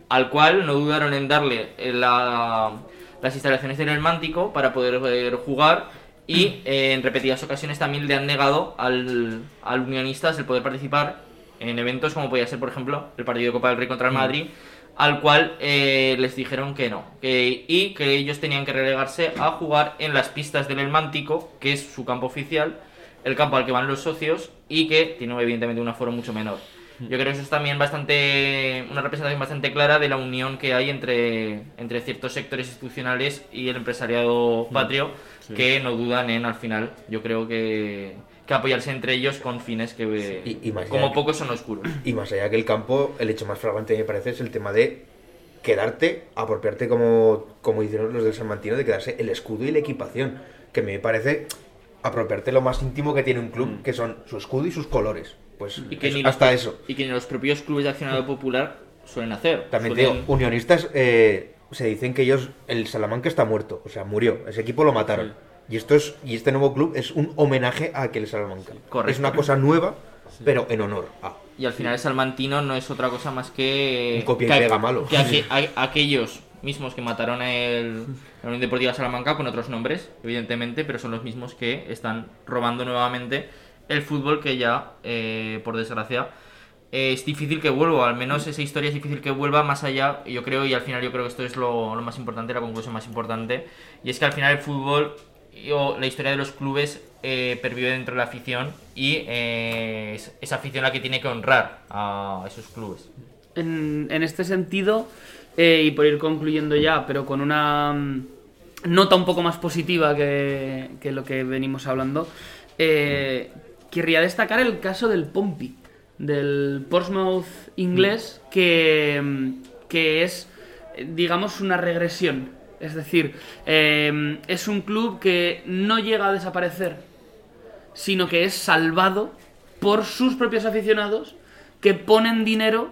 al cual no dudaron en darle eh, la- las instalaciones del Hermántico para poder eh, jugar y eh, en repetidas ocasiones también le han negado al, al Unionistas el poder participar en eventos como podía ser, por ejemplo, el partido de Copa del Rey contra el Madrid, al cual eh, les dijeron que no, que, y que ellos tenían que relegarse a jugar en las pistas del Hermántico, que es su campo oficial, el campo al que van los socios y que tiene evidentemente un aforo mucho menor. Yo creo que eso es también bastante una representación bastante clara de la unión que hay entre, entre ciertos sectores institucionales y el empresariado patrio que no dudan en al final, yo creo que, que apoyarse entre ellos con fines que Y- y más como poco son oscuros. Y más allá que el campo, el hecho más flagrante me parece es el tema de quedarte, apropiarte como, como hicieron los del San Martino, de quedarse el escudo y la equipación. Que me parece apropiarte lo más íntimo que tiene un club, que son su escudo y sus colores. Pues Y que es- ni los hasta eso. Y que ni los propios clubes de accionado popular suelen hacer. También te Suelen- digo, unionistas eh, se dicen que ellos, el Salamanca está muerto, o sea, murió, ese equipo lo mataron. Y esto es, y este nuevo club es un homenaje a aquel Salamanca. Correcto. Es una cosa nueva, pero en honor a. Y al final el salmantino no es otra cosa más que... Un copia y pega malo. que aqu- a- aquellos mismos que mataron el, la Unión Deportiva Salamanca con otros nombres, evidentemente, pero son los mismos que están robando nuevamente el fútbol que ya, eh, por desgracia, eh, es difícil que vuelva, al menos esa historia es difícil que vuelva más allá, yo creo, y al final yo creo que esto es lo, lo más importante, la conclusión más importante, y es que al final el fútbol o la historia de los clubes eh, pervive dentro de la afición y eh, es esa afición la que tiene que honrar a esos clubes. En, en este sentido, eh, y por ir concluyendo ya, pero con una mm, nota un poco más positiva que, que lo que venimos hablando, eh, querría destacar el caso del Pompi, del Portsmouth inglés, que, mm, que es, digamos, una regresión. Es decir, eh, es un club que no llega a desaparecer, sino que es salvado por sus propios aficionados que ponen dinero,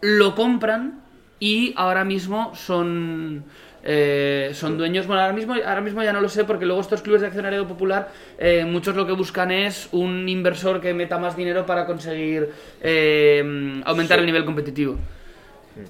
lo compran y ahora mismo son eh, son dueños. Bueno, ahora mismo, ahora mismo ya no lo sé porque luego estos clubes de accionariado popular eh, muchos lo que buscan es un inversor que meta más dinero para conseguir eh, aumentar el nivel competitivo.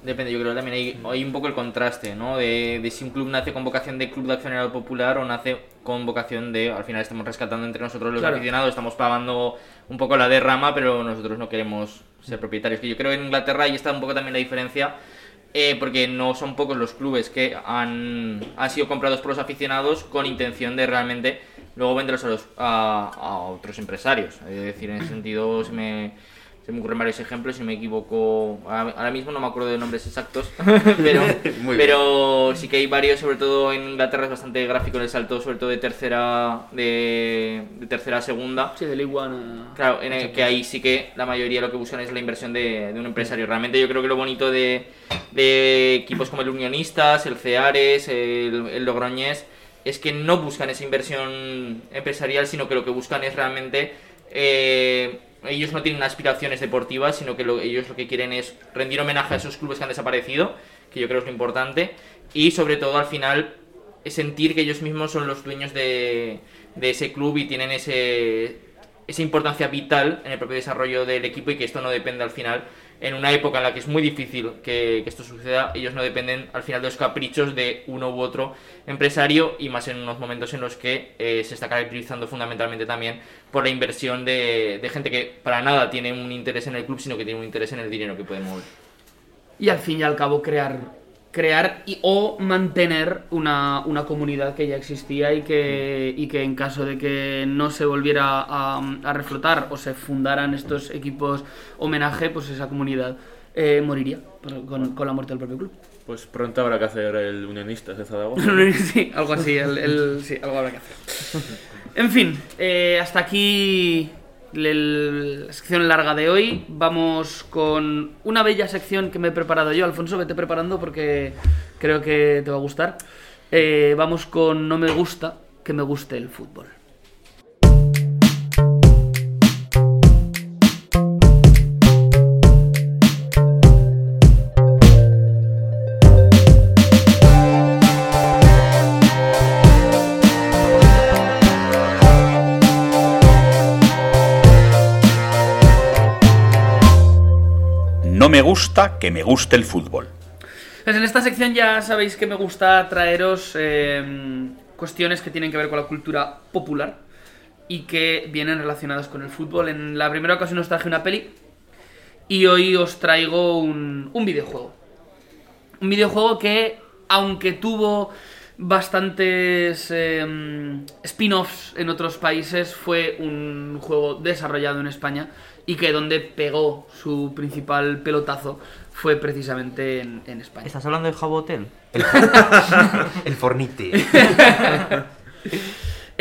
Depende, yo creo que también hay, hay un poco el contraste, ¿no? De, de si un club nace con vocación de club de accionariado popular o nace con vocación de, al final estamos rescatando entre nosotros los Claro. aficionados, estamos pagando un poco la derrama, pero nosotros no queremos ser propietarios. Que yo creo que en Inglaterra ahí está un poco también la diferencia, eh, porque no son pocos los clubes que han, han sido comprados por los aficionados con intención de realmente luego venderlos a, los, a, a otros empresarios. Es decir, en ese sentido se me, se me ocurren varios ejemplos, si me equivoco, ahora mismo no me acuerdo de nombres exactos, pero, pero sí que hay varios, sobre todo en Inglaterra es bastante gráfico el salto, sobre todo de tercera, de, de tercera a segunda. Sí, del Iguana. Claro, en el que ahí sí que la mayoría lo que buscan es la inversión de, de un empresario. Realmente yo creo que lo bonito de, de equipos como el Unionistas, el Ceares, el, el Logroñés, es que no buscan esa inversión empresarial, sino que lo que buscan es realmente... eh, ellos no tienen aspiraciones deportivas, sino que lo- ellos lo que quieren es rendir homenaje a esos clubes que han desaparecido, que yo creo es lo importante, y sobre todo al final sentir que ellos mismos son los dueños de, de ese club y tienen ese, esa importancia vital en el propio desarrollo del equipo y que esto no depende al final, en una época en la que es muy difícil que, esto suceda, ellos no dependen al final de los caprichos de uno u otro empresario y más en unos momentos en los que eh, se está caracterizando fundamentalmente también por la inversión de, de gente que para nada tiene un interés en el club, sino que tiene un interés en el dinero que puede mover. Y al fin y al cabo crear crear y, o mantener una, una comunidad que ya existía y que, y que en caso de que no se volviera a, a reflotar o se fundaran estos equipos homenaje, pues esa comunidad eh, moriría por- con, con la muerte del propio club. Pues pronto habrá que hacer el Unionistas de Zaragoza. sí, algo así, el, el- sí, algo habrá que hacer. En fin, eh, hasta aquí la sección larga de hoy. Vamos con una bella sección que me he preparado yo. Alfonso, vete preparando porque creo que te va a gustar. Eh, vamos con No me gusta que me guste el fútbol. Me gusta que me guste el fútbol. Pues en esta sección ya sabéis que me gusta traeros eh, cuestiones que tienen que ver con la cultura popular y que vienen relacionadas con el fútbol. En la primera ocasión os traje una peli y hoy os traigo un, un videojuego. Un videojuego que, aunque tuvo bastantes eh, spin-offs en otros países, fue un juego desarrollado en España y que donde pegó su principal pelotazo fue precisamente en, en España. ¿Estás hablando de Jabotel? El fornite.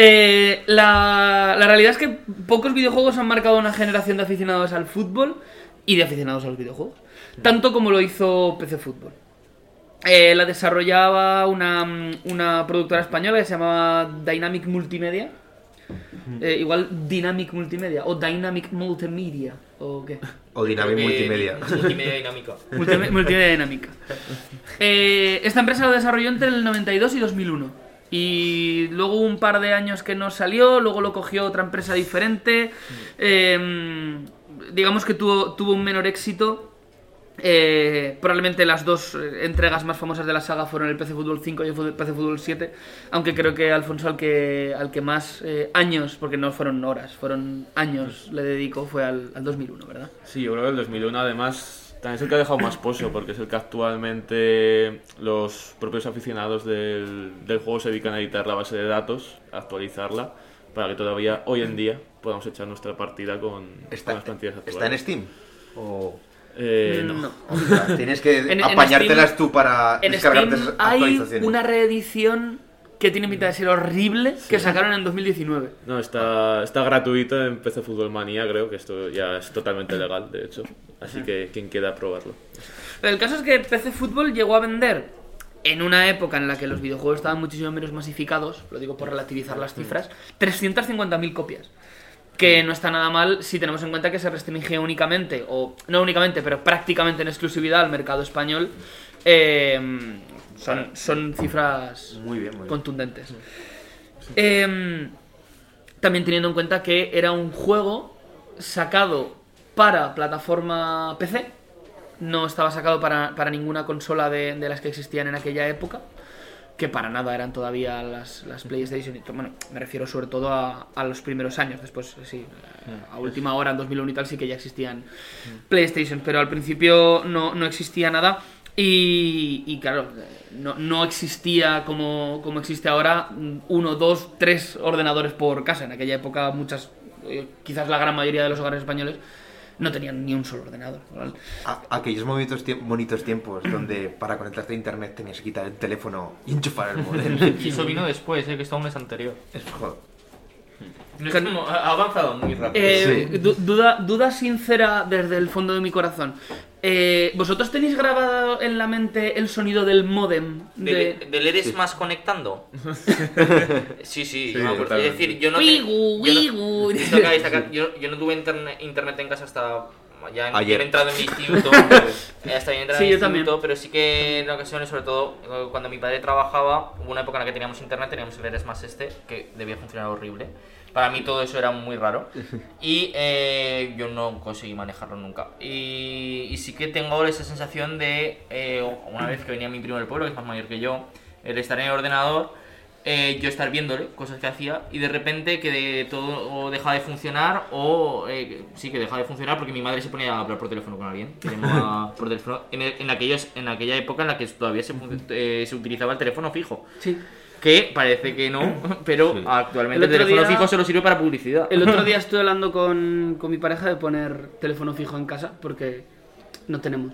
Eh, la, la realidad es que pocos videojuegos han marcado una generación de aficionados al fútbol y de aficionados a los videojuegos. Tanto como lo hizo PC Fútbol. Eh, la desarrollaba una, una productora española que se llamaba Dynamic Multimedia. Eh, igual Dynamic Multimedia o Dynamic Multimedia o qué. O Dynamic que- Multimedia. Multimedia dinámica. Multime- multimedia dinámica. Eh, esta empresa lo desarrolló entre el 92 y 2001. Y luego hubo un par de años que no salió, luego lo cogió otra empresa diferente. Eh, digamos que tuvo, tuvo un menor éxito. Eh, probablemente las dos eh, entregas más famosas de la saga fueron el PC Fútbol 5 y el PC Fútbol 7. Aunque creo que Alfonso al que, al que más eh, años, porque no fueron horas, fueron años le dedicó, fue al, al 2001, ¿verdad? Sí, yo creo que el 2001 además también es el que ha dejado más pozo, porque es el que actualmente los propios aficionados del, del juego se dedican a editar la base de datos, a actualizarla, para que todavía hoy en día podamos echar nuestra partida con, ¿Está, con las plantillas ¿Está actuales. en Steam? O... Eh, no. No. Ostras, Tienes que En- en apañártelas Steam- tú para En descargarte Steam esas hay actualizaciones. una reedición que tiene pinta de ser horrible que sacaron en 2019. No, está, está gratuito en PC Fútbol Manía, creo que esto ya es totalmente legal, de hecho. Así que quien quiera probarlo. Pero el caso es que PC Fútbol llegó a vender en una época en la que los videojuegos estaban muchísimo menos masificados, lo digo por relativizar las cifras, 350.000 copias. Que no está nada mal si tenemos en cuenta que se restringe únicamente, o no únicamente, pero prácticamente en exclusividad al mercado español. Eh, son, son cifras Muy bien, muy bien. contundentes. Em, también teniendo en cuenta que era un juego sacado para plataforma PC, no estaba sacado para, para ninguna consola de, de las que existían en aquella época, que para nada eran todavía las, las PlayStation. y Bueno, me refiero sobre todo a, a los primeros años, después sí, a última hora, en 2001 y tal, sí que ya existían PlayStation, pero al principio no, no existía nada. Y, y claro, no, no existía como, como existe ahora mm, uno, dos, tres ordenadores por casa. En aquella época muchas, eh, quizás la gran mayoría de los hogares españoles no tenían ni un solo ordenador. A- aquellos bonitos, tiemp- bonitos tiempos donde para conectarte a internet tenías que quitar el teléfono y enchufar el modem. Y eso vino después, eh, que está un mes anterior. Es- joder. No es como- ha avanzado muy rápido. Eh, Sí. du- duda, duda sincera desde el fondo de mi corazón. Eh, ¿Vosotros tenéis grabado en la mente el sonido del modem? De... ¿Del, del eres más conectando? sí, sí, acuerdo. totalmente. Es decir, yo no, te- Wigu, yo no- no tuve interne- internet en casa hasta ya en- Ayer. bien entrado en mi instituto. hasta bien entrado Sí, en mi yo instituto, también. pero sí que en ocasiones, sobre todo cuando mi padre trabajaba, hubo una época en la que teníamos internet, teníamos el eres más este, que debía funcionar horrible. Para mí todo eso era muy raro y eh, yo no conseguí manejarlo nunca. Y, y sí que tengo esa sensación de, eh, una vez que venía mi primo del pueblo, que es más mayor que yo, el estar en el ordenador, eh, yo estar viéndole cosas que hacía y de repente que de todo o dejaba de funcionar o eh, sí que dejaba de funcionar porque mi madre se ponía a hablar por teléfono con alguien por teléfono en, el- en, aquellos, en aquella época en la que todavía se, eh, se utilizaba el teléfono fijo Sí. Que parece que no pero actualmente El teléfono día- fijo solo sirve para publicidad El otro día estuve hablando con, con mi pareja de poner teléfono fijo en casa porque no tenemos.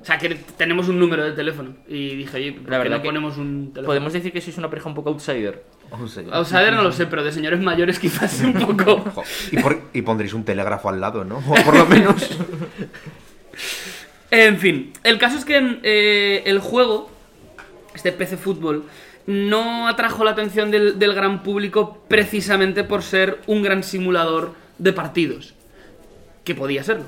O sea, que tenemos un número de teléfono. Y dije, oye, ¿por La qué verdad no que ponemos un teléfono? podemos decir que sois una pareja un poco outsider. Outsider no lo sé, pero de señores mayores quizás un poco. Y, por- y pondréis un telégrafo al lado, ¿no? O por lo menos. En fin, el caso es que eh, el juego, este PC Fútbol, no atrajo la atención del, del gran público precisamente por ser un gran simulador de partidos. Que podía serlo.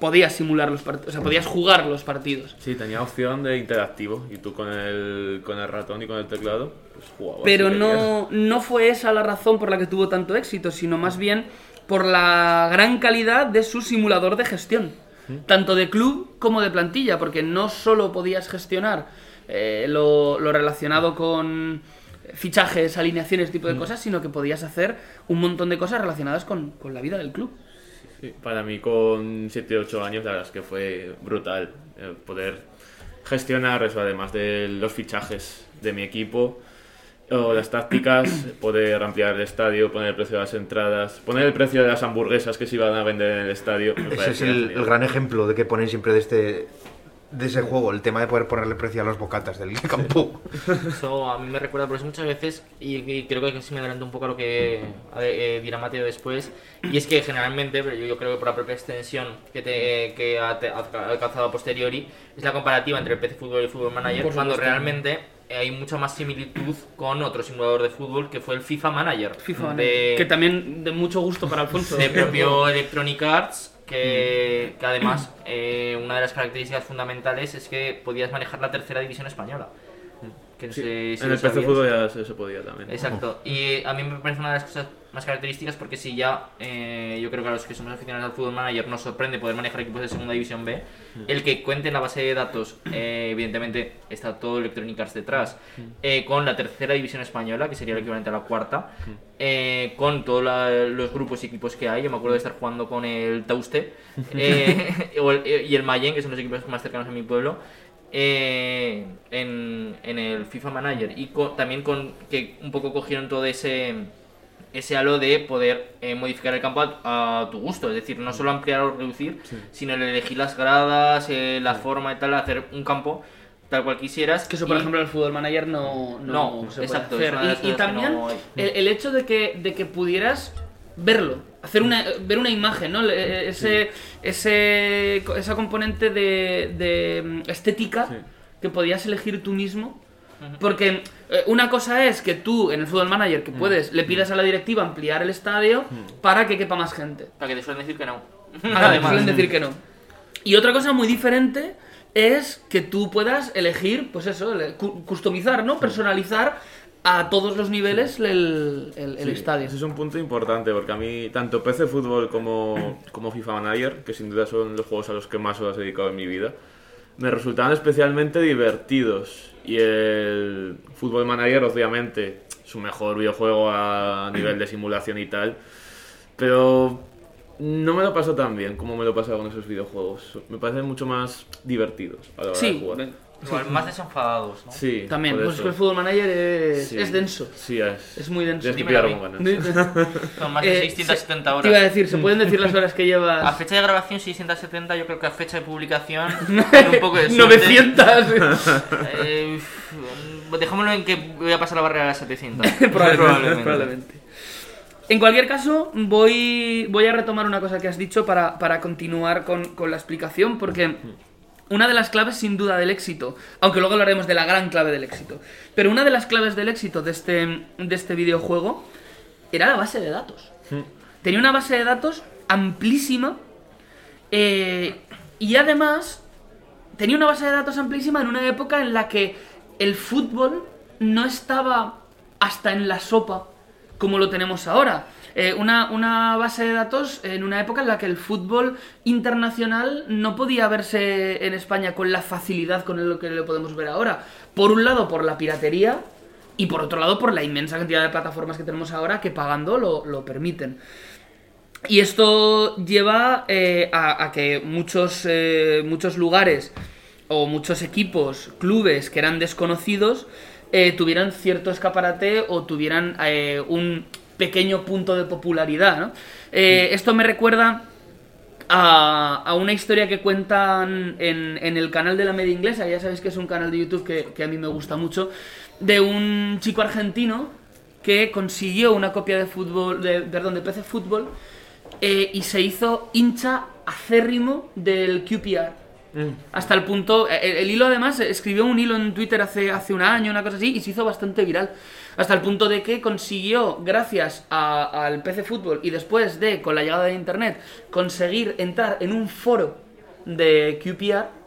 Podías simular los partidos, o sea, podías jugar los partidos. Sí, tenía opción de interactivo y tú con el, con el ratón y con el teclado pues jugabas. Pero no, no fue esa la razón por la que tuvo tanto éxito, sino más bien por la gran calidad de su simulador de gestión, tanto de club como de plantilla, porque no solo podías gestionar eh, lo, lo relacionado con fichajes, alineaciones, tipo de cosas, sino que podías hacer un montón de cosas relacionadas con, con la vida del club. Sí, para mí con 7 8 años la verdad es que fue brutal eh, poder gestionar eso, además de los fichajes de mi equipo o las tácticas, poder ampliar el estadio, poner el precio de las entradas, poner el precio de las hamburguesas que se iban a vender en el estadio. Ese es el, el gran ejemplo de que ponen siempre de este de ese juego, el tema de poder ponerle precio a los bocatas del campo. Eso a mí me recuerda por eso muchas veces, y, y creo que sí me adelanto un poco a lo que a- eh, dirá Mateo después, y es que generalmente, pero yo, yo creo que por la propia extensión que, te, que ha, te- ha alcanzado a posteriori, es la comparativa entre el PC Fútbol y el Fútbol Manager, Por cuando realmente hay mucha más similitud con otro simulador de fútbol que fue el FIFA Manager. FIFA, de, que también de mucho gusto para Alfonso. de propio Electronic Arts, que, que además eh, una de las características fundamentales es que podías manejar la tercera división española. Que no Sí, sé si en el PC. Fútbol ya se, se podía también. Exacto. Y a mí me parece una de las cosas más características porque si ya eh, yo creo que a los que somos aficionados al fútbol manager nos sorprende poder manejar equipos de segunda división B, el que cuente en la base de datos, eh, evidentemente está todo Electronic Arts detrás, eh, con la tercera división española, que sería el equivalente a la cuarta, eh, con todos los grupos y equipos que hay. Yo me acuerdo de estar jugando con el Tauste y el Mayen, que son los equipos más cercanos a mi pueblo eh, en, en el FIFA Manager. Y co- también con que un poco cogieron todo ese ese halo de poder eh, modificar el campo a, a tu gusto, es decir, no solo ampliar o reducir, sino el elegir las gradas, eh, la forma y tal, hacer un campo tal cual quisieras. Que eso, por y- ejemplo, en el fútbol manager no, no, No, se puede exacto, hacer. Y, también no el, el hecho de que, de que pudieras verlo, hacer una, ver una imagen, ¿no? Le- Ese, ese, esa componente de, de mm, estética Sí. que podías elegir tú mismo. Porque eh, una cosa es que tú en el fútbol manager que puedes, le pidas a la directiva ampliar el estadio para que quepa más gente. Para que te suelen decir que no. Además, suelen decir que no. Y otra cosa muy diferente es que tú puedas elegir, pues eso, customizar, ¿no? Personalizar a todos los niveles el, el- el Sí, estadio. Ese es un punto importante porque a mí, tanto PC Fútbol como, como FIFA Manager, que sin duda son los juegos a los que más horas he dedicado en mi vida, me resultaban especialmente divertidos. Y el Fútbol Manager, obviamente, es un mejor videojuego a nivel de simulación y tal, pero no me lo paso tan bien como me lo pasaba con esos videojuegos. Me parecen mucho más divertidos a la hora de jugar. Igual, más desenfadados, ¿no? Sí, también. por Pues es eso. que el fútbol manager es, Sí. es denso. Sí, es. Es muy denso. Dímelo a con ganas. Son más de Eh, 670 se- horas. Te iba a decir, ¿se pueden decir las horas que A llevas? fecha de grabación 670, yo creo que a fecha de publicación con un poco de suerte, 900. eh, uf, dejémoslo en que voy a pasar la barrera de las 700. probablemente, probablemente. En cualquier caso, voy, voy a retomar una cosa que has dicho para, para continuar con, con la explicación, porque una de las claves sin duda del éxito, aunque luego hablaremos de la gran clave del éxito, pero una de las claves del éxito de este, de este videojuego era la base de datos. Tenía una base de datos amplísima eh, y además tenía una base de datos amplísima en una época en la que el fútbol no estaba hasta en la sopa como lo tenemos ahora. Eh, una, una base de datos en una época en la que el fútbol internacional no podía verse en España con la facilidad con lo que lo podemos ver ahora. Por un lado, por la piratería y por otro lado, por la inmensa cantidad de plataformas que tenemos ahora que pagando lo, lo permiten. Y esto lleva eh, a, que muchos, eh, muchos lugares o muchos equipos, clubes que eran desconocidos, tuvieran cierto escaparate o tuvieran un pequeño punto de popularidad. ¿no? Eh, Esto me recuerda a, a una historia que cuentan en, en el canal de la media inglesa, ya sabéis que es un canal de YouTube que, que a mí me gusta mucho, de un chico argentino que consiguió una copia de fútbol, de, perdón, de PC Fútbol eh, y se hizo hincha acérrimo del QPR. Hasta el punto. El, el hilo, además, escribió un hilo en Twitter hace, hace un año, una cosa así, y se hizo bastante viral. Hasta el punto de que consiguió, gracias a- al PC Fútbol y después de, con la llegada de Internet, conseguir entrar en un foro de QPR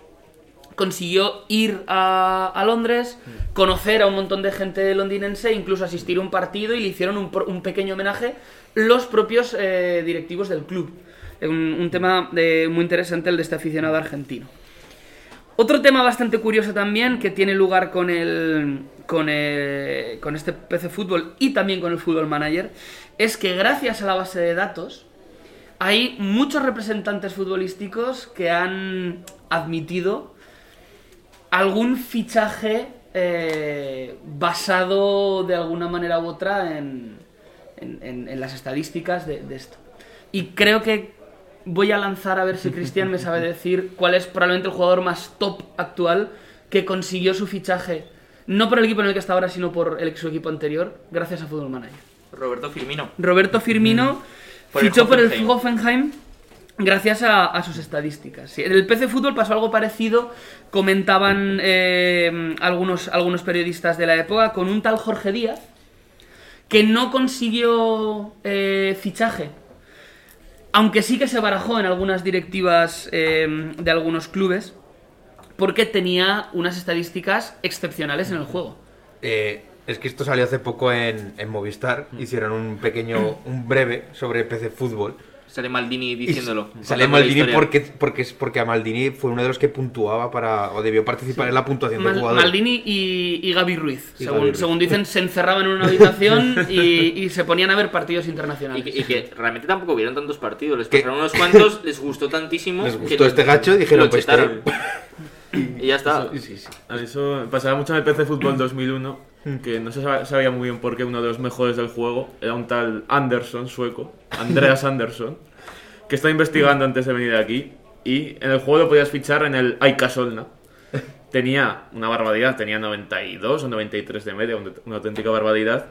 consiguió ir a, Londres, conocer a un montón de gente londinense, incluso asistir a un partido y le hicieron un, un pequeño homenaje los propios eh, directivos del club. Un, un tema eh, muy interesante el de este aficionado argentino. Otro tema bastante curioso también que tiene lugar con el con, el- con este PC Fútbol y también con el Fútbol Manager es que gracias a la base de datos hay muchos representantes futbolísticos que han admitido algún fichaje eh, basado de alguna manera u otra en, en- las estadísticas de esto. Y creo que voy a lanzar a ver si Cristian me sabe decir cuál es probablemente el jugador más top actual que consiguió su fichaje, no por el equipo en el que está ahora, sino por el su equipo anterior, gracias a Football Manager. Roberto Firmino. Roberto Firmino Por el fichó por el Hoffenheim. Hoffenheim gracias a, a sus estadísticas. Sí, En el PC Fútbol pasó algo parecido, comentaban eh, algunos, algunos periodistas de la época, con un tal Jorge Díaz, que no consiguió eh, fichaje, aunque sí que se barajó en algunas directivas eh, de algunos clubes, porque tenía unas estadísticas excepcionales en el juego. Eh, es que esto salió hace poco en, en Movistar. Hicieron un pequeño, un breve sobre PC Fútbol. Sale Maldini Y diciéndolo. Sale Maldini porque, porque, es porque a Maldini fue uno de los que puntuaba para. o debió participar en la puntuación del Mal- jugador. Maldini y, y Gaby Ruiz, Y según, Gaby Ruiz. según dicen, se encerraban en una habitación y, y se ponían a ver partidos Y internacionales. que, y que realmente tampoco vieron tantos partidos. Les Que- pasaron unos cuantos, les gustó tantísimo. Les gustó este gacho y dijeron, lo pues chetaron. Y ya está. A mí Eso pasaba mucho en el PC Fútbol 2001, que no se sab- sabía muy bien por qué uno de los mejores del juego era un tal Anderson, sueco, Andreas Anderson, que estaba investigando antes de venir aquí, y en el juego lo podías fichar en el Aika Solna. Tenía una barbaridad, tenía 92 o 93 de media, un- una auténtica barbaridad.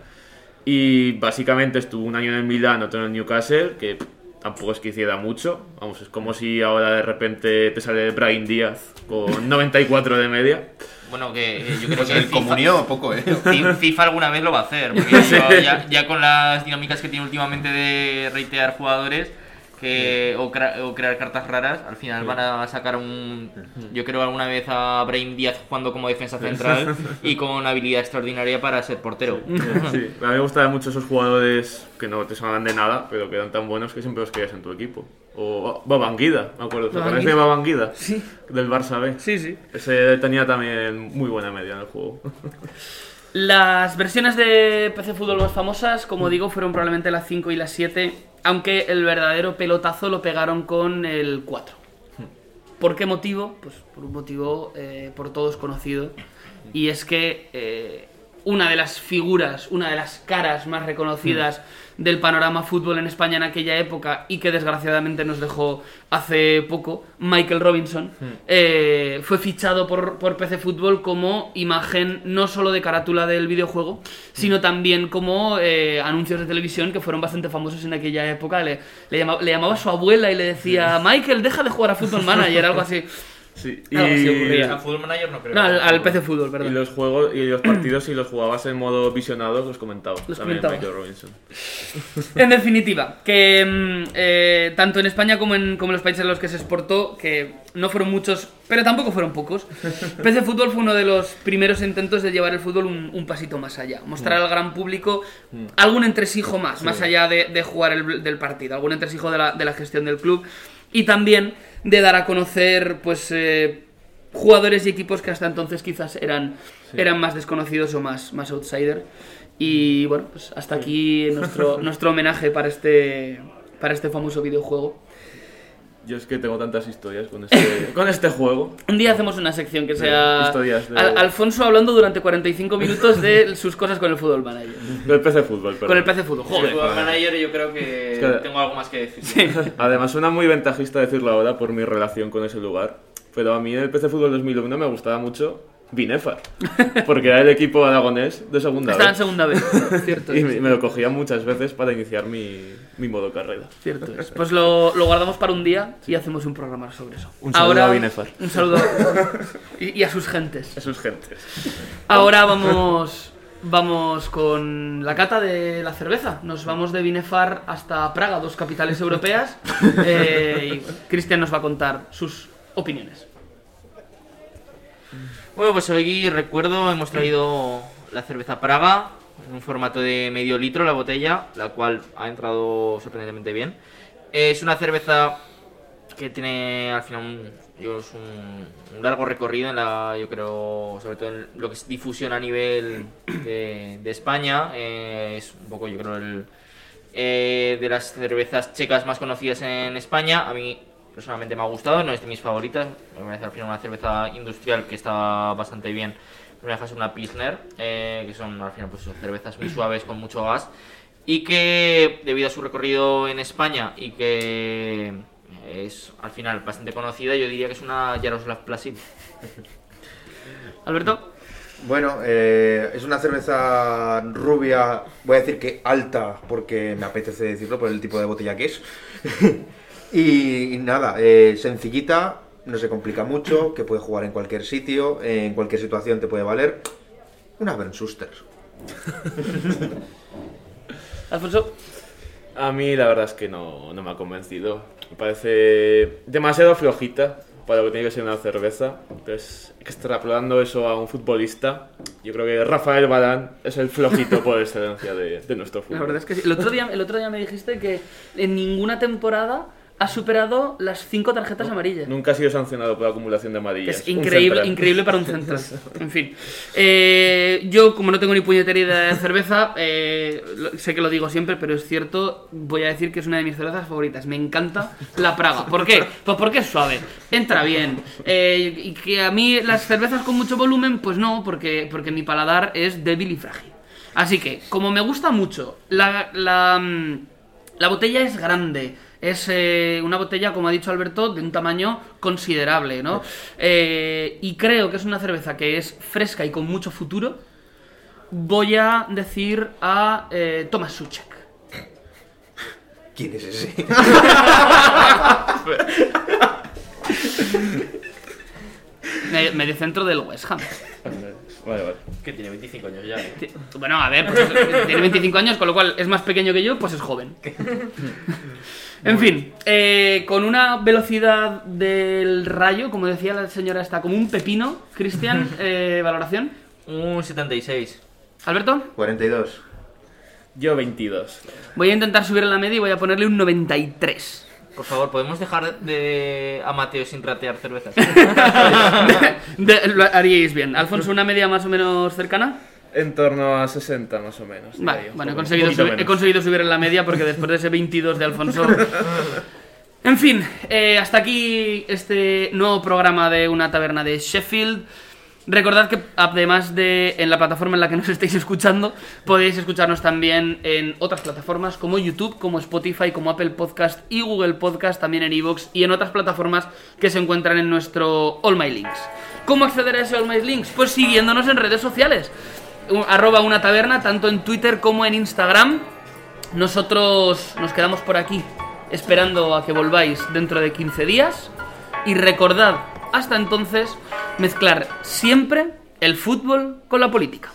Y básicamente estuvo un año en el Milán, otro en el Newcastle, que tampoco es que hiciera mucho. Vamos, es como si ahora de repente te sale Brian Díaz con 94 de media. Bueno, que eh, yo creo Pues que el FIFA, comunión, poco, ¿eh? Fi- FIFA alguna vez lo va a hacer. Porque ya- ya con las dinámicas que tiene últimamente de reitear jugadores que, o, crear cartas raras, al final van a sacar un. Yo creo alguna vez a Brahim Díaz jugando como defensa central y con habilidad extraordinaria para ser portero. Sí, a mí me gustaban mucho esos jugadores que no te sonaban de nada, pero que eran tan buenos que siempre los querías en tu equipo. O Babanguida, me acuerdo. ¿Te acuerdas de Babanguida. Babanguida? Sí. Del Barça B. Sí, sí. Ese tenía también muy buena media en el juego. Las versiones de PC Fútbol más famosas, como digo, fueron probablemente las 5 y las 7, aunque el verdadero pelotazo lo pegaron con el 4. ¿Por qué motivo? Pues por un motivo eh, por todos conocido, y es que eh, una de las figuras, una de las caras más reconocidas del panorama fútbol en España en aquella época y que desgraciadamente nos dejó hace poco, Michael Robinson, eh, fue fichado por, por PC Fútbol como imagen no solo de carátula del videojuego, sino también como eh, anuncios de televisión que fueron bastante famosos en aquella época. Le, le, llama- le llamaba a su abuela y le decía, Michael, deja de jugar a Fútbol Manager, algo así. Sí, Algo así O ocurría. sea, Football Manager no creo. No, al, al PC Fútbol, Y perdón. los juegos y los partidos, si los jugabas en modo visionado, los comentaba. Los también comentaba. Michael Robinson. En definitiva, que mm, eh, tanto en España como en, como en los países en los que se exportó, que no fueron muchos, pero tampoco fueron pocos, PC Fútbol fue uno de los primeros intentos de llevar el fútbol un, un pasito más allá, mostrar al gran público algún entresijo más, más allá de, de jugar el, del partido, algún entresijo de la, de la gestión del club y también de dar a conocer pues eh, jugadores y equipos que hasta entonces quizás eran, eran más desconocidos o más, más outsider. Y bueno, pues hasta aquí nuestro, nuestro homenaje para este, para este famoso videojuego. Yo es que tengo tantas historias con este, con este juego. Un día hacemos una sección que sea historias de- Al- Alfonso hablando durante 45 minutos de sus cosas con el fútbol manager. Del PC Fútbol, perdón. Con el PC Fútbol. Joder, Joder. Football Manager yo creo que, Es que- tengo algo más que decir. Además, suena muy ventajista decirlo ahora por mi relación con ese lugar. Pero a mí en el PC Fútbol 2001 me gustaba mucho Binefar. Porque era el equipo aragonés de segunda Estaba en vez. segunda vez. Cierto Y me lo cogía muchas veces para iniciar mi, mi modo carrera. Cierto es. Pues lo, lo guardamos para un día y hacemos un programa sobre eso. Un saludo a Binefar. Un saludo. y, y a sus gentes. A sus gentes. Ahora vamos vamos con la cata de la cerveza. Nos vamos de Binefar hasta Praga, dos capitales europeas. Eh, y Cristian nos va a contar sus opiniones. Bueno, pues hoy recuerdo, hemos traído la cerveza Praga en un formato de medio litro la botella, la cual ha entrado sorprendentemente bien. Es una cerveza que tiene al final un, largo recorrido en la, yo creo, sobre todo en lo que es difusión a nivel de, de España. Eh, es un poco, yo creo, el, eh, de las cervezas checas más conocidas en España. A mí personalmente me ha gustado, no es de mis favoritas. Me parece al final una cerveza industrial que está bastante bien. Me deja ser una Pilsner, eh, que son al final pues, cervezas muy suaves con mucho gas. Y que debido a su recorrido en España y que es al final bastante conocida. Yo diría que es una Jaroslav Plasid. Alberto, Bueno, eh, es una cerveza rubia, voy a decir que alta, porque me apetece decirlo por el tipo de botella que es. y, y nada, eh, sencillita, no se complica mucho, que puede jugar en cualquier sitio, en cualquier situación te puede valer. Una Ben Schuster. Alfonso, A mí la verdad es que no, no me ha convencido. Me parece demasiado flojita para lo que tiene que ser una cerveza. Entonces, extrapolando eso a un futbolista, yo creo que Rafael Balán es el flojito por excelencia de, de nuestro fútbol. la verdad es que sí. El otro día, el otro día me dijiste que en ninguna temporada ha superado las cinco tarjetas amarillas. Nunca ha sido sancionado por acumulación de amarillas. Es increíble, increíble para un central. En fin. Eh, yo, como no tengo ni puñetera idea de cerveza, eh, sé que lo digo siempre, pero es cierto, voy a decir que es una de mis cervezas favoritas. Me encanta la Praga. ¿Por qué? Pues porque es suave, entra bien. Eh, y que a mí las cervezas con mucho volumen, pues no, porque, porque mi paladar es débil y frágil. Así que, como me gusta mucho, la, la, mm, la botella es grande. Es eh, una botella, como ha dicho Alberto, de un tamaño considerable, ¿no? Eh, y creo que es una cerveza que es fresca y con mucho futuro. Voy a decir a eh, Thomas Suchek. ¿Quién es ese? Me- Mediocentro del West Ham. Vale, vale. Que tiene 25 años ya. ¿eh? Bueno, a ver, pues es- tiene 25 años, con lo cual es más pequeño que yo, pues es joven. En fin, eh, con una velocidad del rayo, como decía la señora, está como un pepino. Cristian, eh, valoración. Un 76. Alberto, 42. Yo 22. voy a intentar subir en la media y voy a ponerle un 93. Por favor, ¿podemos dejar de a Mateo sin ratear cervezas? De- lo haríais bien. Alfonso, una media más o menos cercana. En torno a 60 más o menos. Vale, bueno, he conseguido, subir, he conseguido subir en la media porque después de ese 22 de Alfonso... En fin, eh, hasta aquí este nuevo programa de una taberna de Sheffield. Recordad que además de en la plataforma en la que nos estáis escuchando, podéis escucharnos también en otras plataformas como YouTube, como Spotify, como Apple Podcast y Google Podcast, también en iVoox y en otras plataformas que se encuentran en nuestro All My Links. ¿Cómo acceder a ese All My Links? Pues siguiéndonos en redes sociales. Arroba una taberna, tanto en Twitter como en Instagram. Nosotros nos quedamos por aquí esperando a que volváis dentro de 15 días. Y recordad, hasta entonces, mezclar siempre el fútbol con la política.